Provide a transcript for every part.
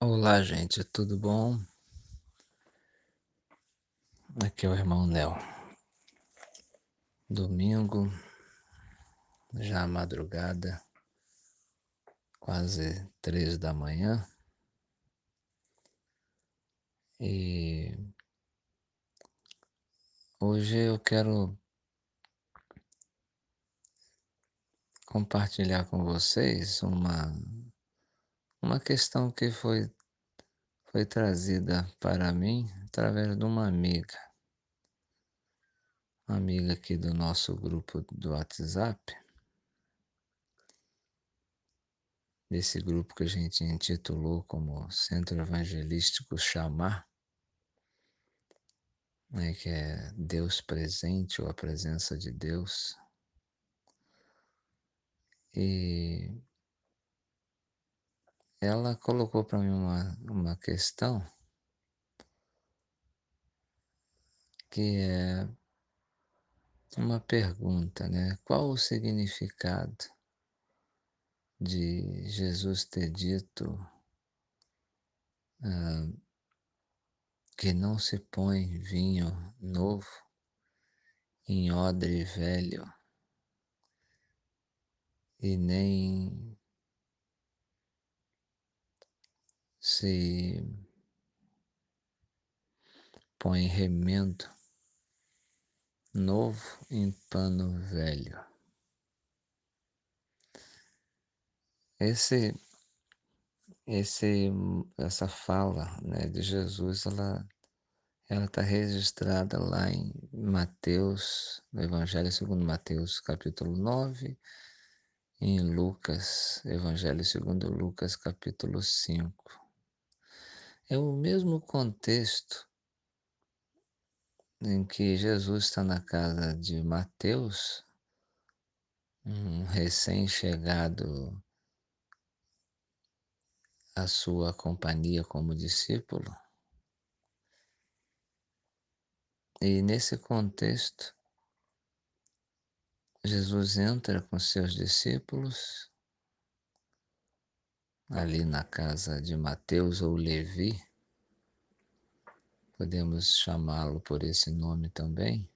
Olá, gente, tudo bom? Aqui é o irmão Léo. Domingo, já madrugada, quase três da manhã, e hoje eu quero compartilhar com vocês uma, uma questão que foi, foi trazida para mim através de uma amiga, uma amiga aqui do nosso grupo do WhatsApp, desse grupo que a gente intitulou como Centro Evangelístico Chamar, né, que é Deus presente ou a presença de Deus. E ela colocou para mim uma, uma questão que é uma pergunta, né? Qual o significado de Jesus ter dito ah, que não se põe vinho novo em odre velho e nem se põe remendo novo em pano velho. Esse, esse, essa fala né, de Jesus, ela ela está registrada lá em Mateus, no Evangelho segundo Mateus, capítulo 9, e em Lucas, Evangelho segundo Lucas, capítulo 5. É o mesmo contexto em que Jesus está na casa de Mateus, um recém-chegado à sua companhia como discípulo. E nesse contexto, Jesus entra com seus discípulos ali na casa de Mateus ou Levi, podemos chamá-lo por esse nome também.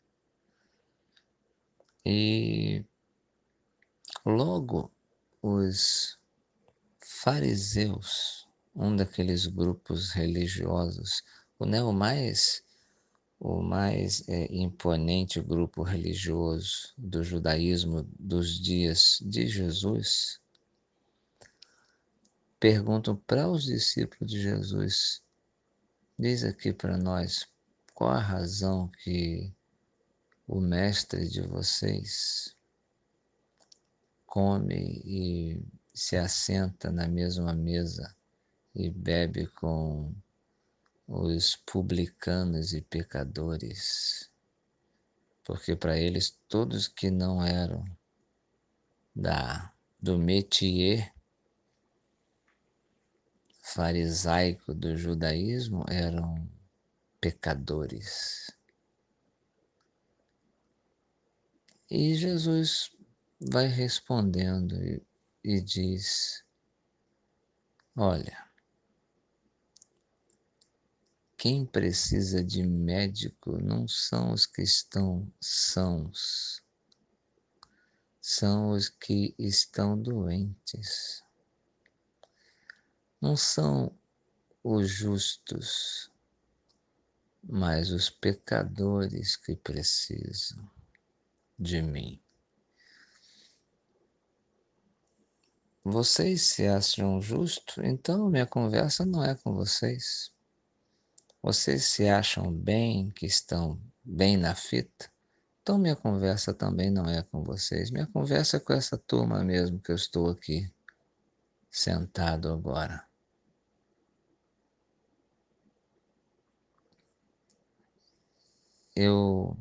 E logo os fariseus, um daqueles grupos religiosos, o, né, mais, o mais é, imponente grupo religioso do judaísmo dos dias de Jesus, perguntam para os discípulos de Jesus Diz aqui para nós qual a razão que o mestre de vocês come e se assenta na mesma mesa e bebe com os publicanos e pecadores, porque para eles todos que não eram da do métier farisaico do judaísmo eram pecadores. E Jesus vai respondendo e, e diz: Olha, quem precisa de médico não são os que estão sãos, são os que estão doentes não são os justos, mas os pecadores que precisam de mim. Vocês se acham justos, então minha conversa não é com vocês. Vocês se acham bem, que estão bem na fita, então minha conversa também não é com vocês. Minha conversa é com essa turma mesmo que eu estou aqui sentado agora. Eu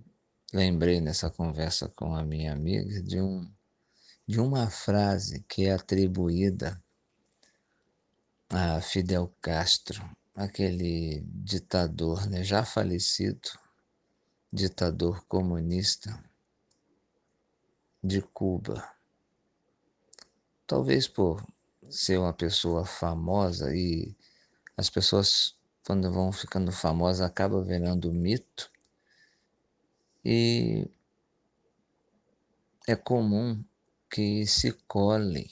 lembrei nessa conversa com a minha amiga de, um, de uma frase que é atribuída a Fidel Castro, aquele ditador né, já falecido, ditador comunista de Cuba. Talvez por ser uma pessoa famosa e as pessoas, quando vão ficando famosas, acabam virando mito. E é comum que se cole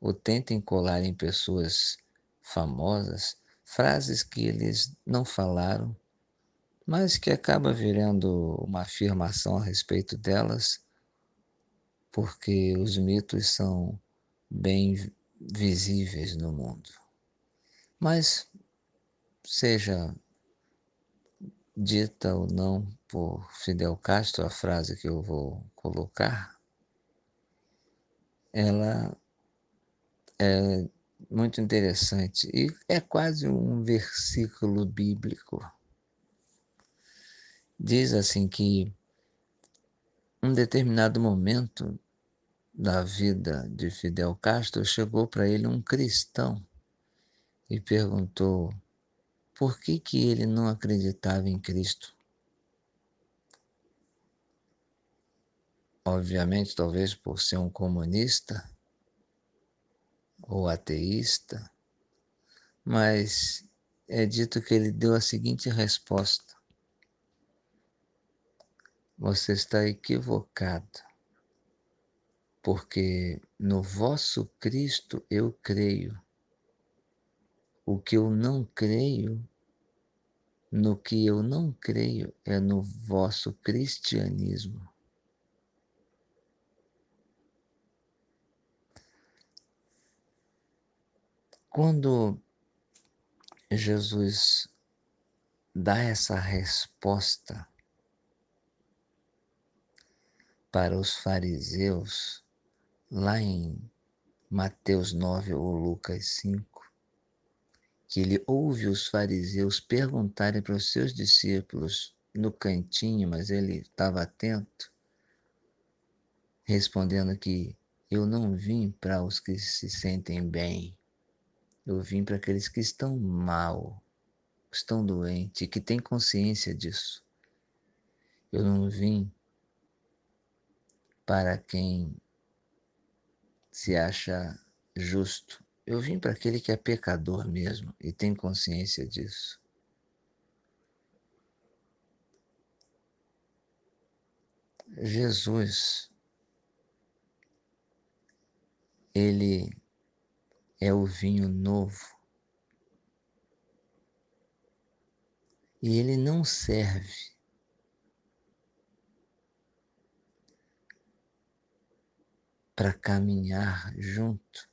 ou tentem colar em pessoas famosas frases que eles não falaram, mas que acaba virando uma afirmação a respeito delas, porque os mitos são bem visíveis no mundo. Mas seja dita ou não por Fidel Castro a frase que eu vou colocar, ela é muito interessante e é quase um versículo bíblico. Diz assim que um determinado momento da vida de Fidel Castro chegou para ele um cristão e perguntou por que que ele não acreditava em Cristo. Obviamente, talvez por ser um comunista, ou ateísta, mas é dito que ele deu a seguinte resposta: Você está equivocado, porque no vosso Cristo eu creio. O que eu não creio, no que eu não creio é no vosso cristianismo. Quando Jesus dá essa resposta para os fariseus, lá em Mateus 9 ou Lucas 5, que ele ouve os fariseus perguntarem para os seus discípulos no cantinho, mas ele estava atento, respondendo que eu não vim para os que se sentem bem, eu vim para aqueles que estão mal, estão doentes, que têm consciência disso. Eu não vim para quem se acha justo. Eu vim para aquele que é pecador mesmo e tem consciência disso. Jesus, ele é o vinho novo. E ele não serve para caminhar junto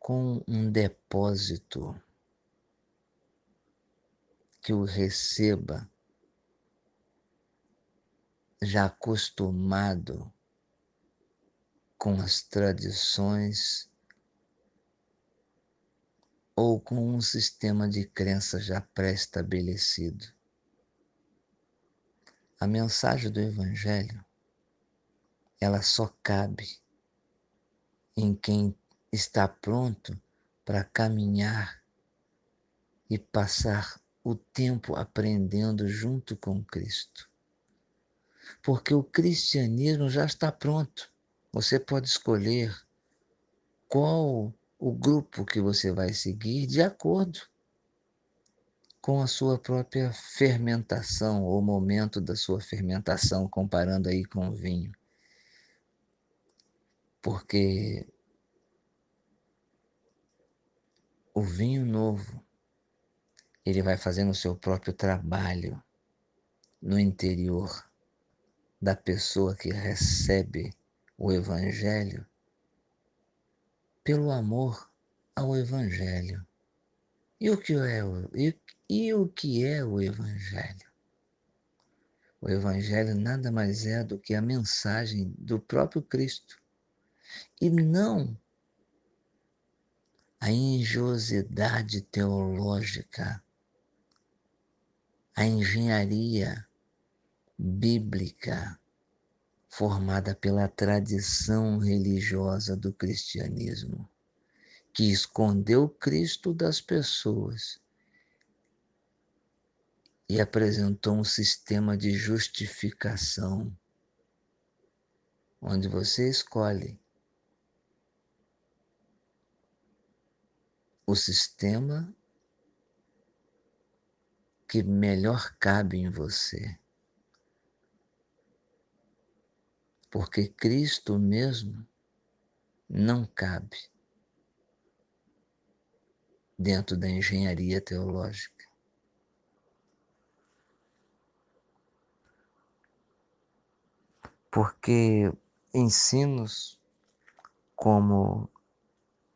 com um depósito que o receba já acostumado com as tradições ou com um sistema de crença já pré-estabelecido. A mensagem do Evangelho, ela só cabe em quem está pronto para caminhar e passar o tempo aprendendo junto com Cristo. Porque o cristianismo já está pronto. Você pode escolher qual o grupo que você vai seguir de acordo com a sua própria fermentação ou momento da sua fermentação, comparando aí com o vinho. Porque o vinho novo, ele vai fazendo o seu próprio trabalho no interior da pessoa que recebe o evangelho pelo amor ao Evangelho. E o que é o, e, e o, que é o Evangelho? O Evangelho nada mais é do que a mensagem do próprio Cristo. E não a engenhosidade teológica, a engenharia bíblica formada pela tradição religiosa do cristianismo, que escondeu Cristo das pessoas e apresentou um sistema de justificação, onde você escolhe o sistema que melhor cabe em você. Porque Cristo mesmo não cabe dentro da engenharia teológica. Porque ensinos como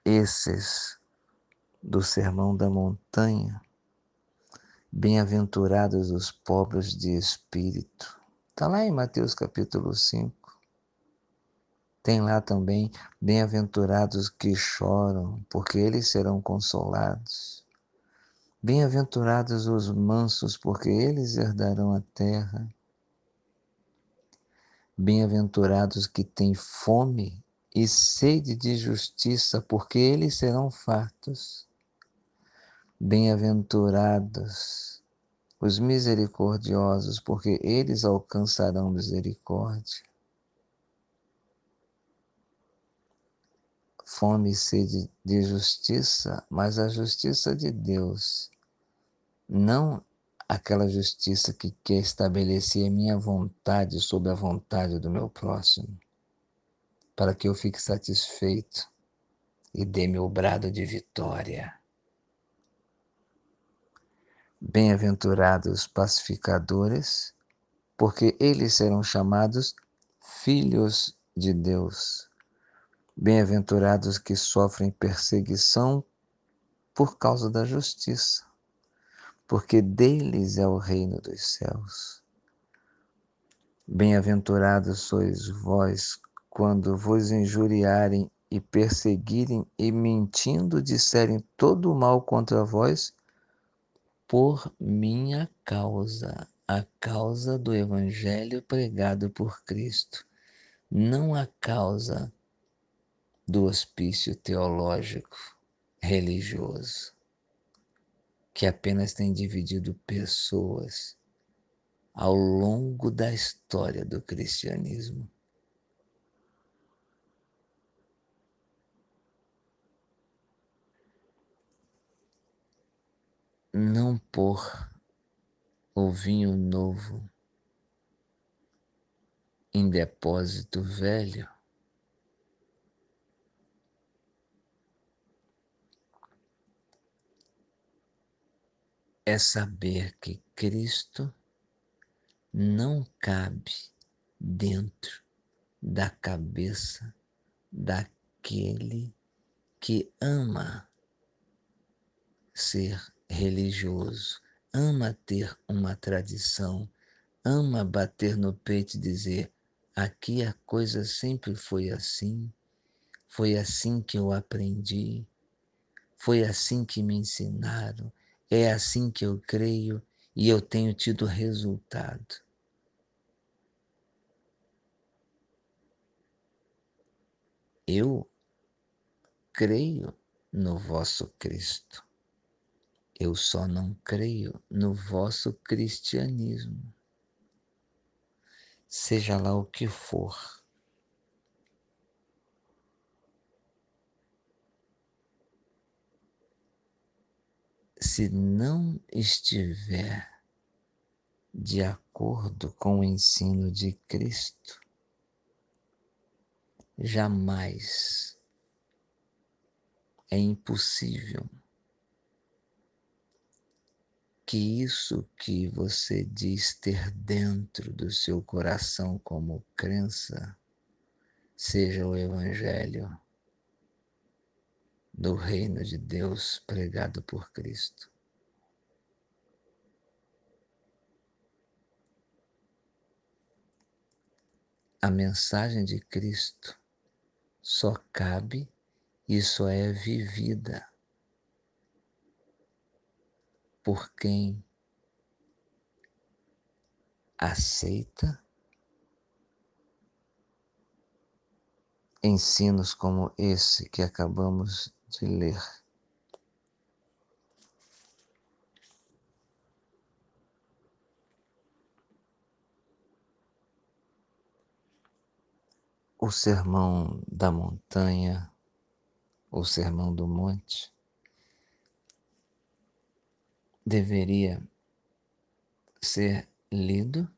esses do Sermão da Montanha, bem-aventurados os pobres de espírito. Está lá em Mateus capítulo 5. Tem lá também, bem-aventurados que choram, porque eles serão consolados. Bem-aventurados os mansos, porque eles herdarão a terra. Bem-aventurados que têm fome e sede de justiça, porque eles serão fartos. Bem-aventurados os misericordiosos, porque eles alcançarão misericórdia. Fome e sede de justiça, mas a justiça de Deus, não aquela justiça que quer estabelecer a minha vontade sobre a vontade do meu próximo para que eu fique satisfeito e dê meu brado de vitória. Bem-aventurados pacificadores, porque eles serão chamados filhos de Deus. Bem-aventurados que sofrem perseguição por causa da justiça, porque deles é o reino dos céus. Bem-aventurados sois vós quando vos injuriarem e perseguirem e mentindo disserem todo o mal contra vós, por minha causa, a causa do Evangelho pregado por Cristo, não a causa do hospício teológico religioso, que apenas tem dividido pessoas ao longo da história do cristianismo. Não pôr o vinho novo em depósito velho, é saber que Cristo não cabe dentro da cabeça daquele que ama ser religioso, ama ter uma tradição, ama bater no peito e dizer: aqui a coisa sempre foi assim, foi assim que eu aprendi, foi assim que me ensinaram, é assim que eu creio e eu tenho tido resultado. Eu creio no vosso Cristo. Eu só não creio no vosso cristianismo. Seja lá o que for. Se não estiver de acordo com o ensino de Cristo, jamais é impossível que isso que você diz ter dentro do seu coração como crença seja o Evangelho do Reino de Deus pregado por Cristo. A mensagem de Cristo só cabe e só é vivida por quem aceita ensinos como esse que acabamos de ler. O sermão da montanha, o sermão do monte, deveria ser lido,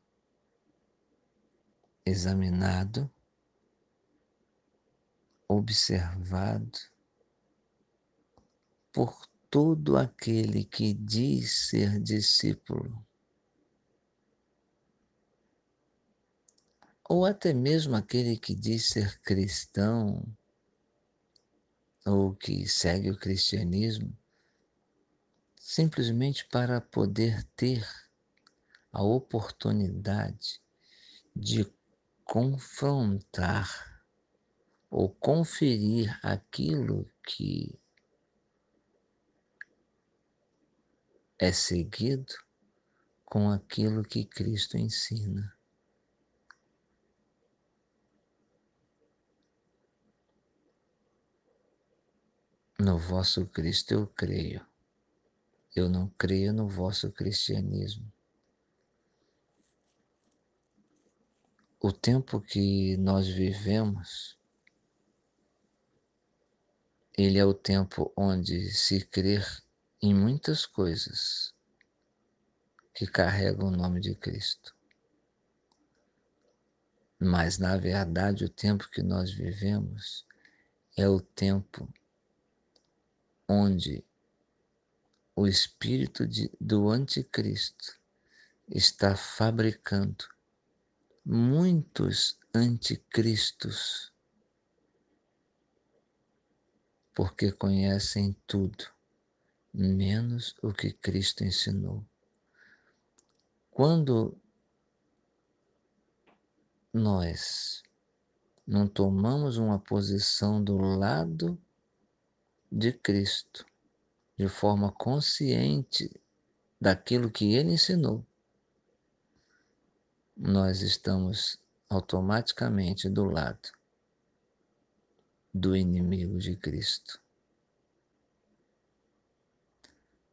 examinado, observado por todo aquele que diz ser discípulo. Ou até mesmo aquele que diz ser cristão, ou que segue o cristianismo, simplesmente para poder ter a oportunidade de confrontar ou conferir aquilo que é seguido com aquilo que Cristo ensina. No vosso Cristo eu creio. Eu não creio no vosso cristianismo. O tempo que nós vivemos, ele é o tempo onde se crer em muitas coisas que carregam o nome de Cristo. Mas, na verdade, o tempo que nós vivemos é o tempo onde o espírito de, do anticristo está fabricando muitos anticristos, porque conhecem tudo, menos o que Cristo ensinou. Quando nós não tomamos uma posição do lado de Cristo, de forma consciente daquilo que ele ensinou, nós estamos automaticamente do lado do inimigo de Cristo.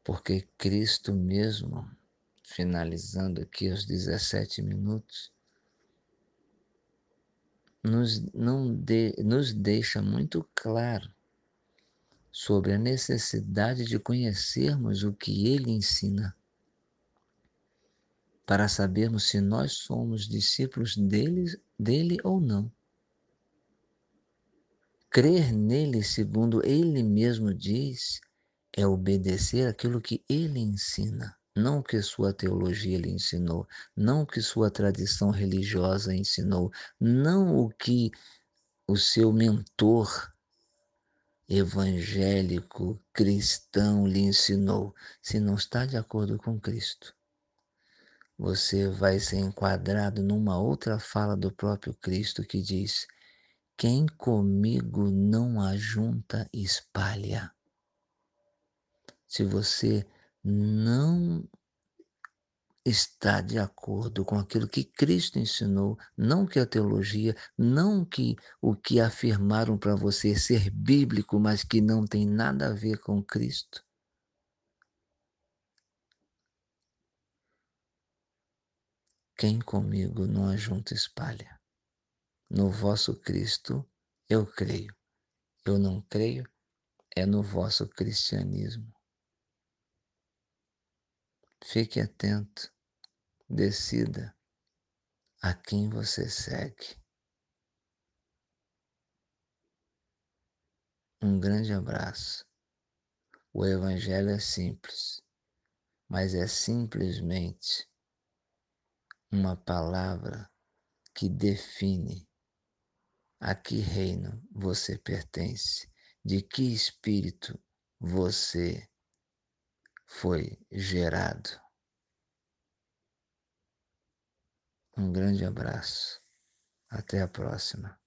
Porque Cristo mesmo, finalizando aqui os 17 minutos, nos, não de, nos deixa muito claro sobre a necessidade de conhecermos o que ele ensina para sabermos se nós somos discípulos dele, dele ou não. Crer nele, segundo ele mesmo diz, é obedecer aquilo que ele ensina, não o que sua teologia lhe ensinou, não o que sua tradição religiosa ensinou, não o que o seu mentor evangélico cristão lhe ensinou, se não está de acordo com Cristo você vai ser enquadrado numa outra fala do próprio Cristo que diz: Quem comigo não ajunta, espalha. Se você não está de acordo com aquilo que Cristo ensinou, não que a teologia, não que o que afirmaram para você ser bíblico, mas que não tem nada a ver com Cristo, Quem comigo não ajunta espalha. No vosso Cristo eu creio. Eu não creio é no vosso cristianismo. Fique atento, decida a quem você segue. Um grande abraço. O Evangelho é simples, mas é simplesmente uma palavra que define a que reino você pertence, de que espírito você foi gerado. Um grande abraço. Até a próxima.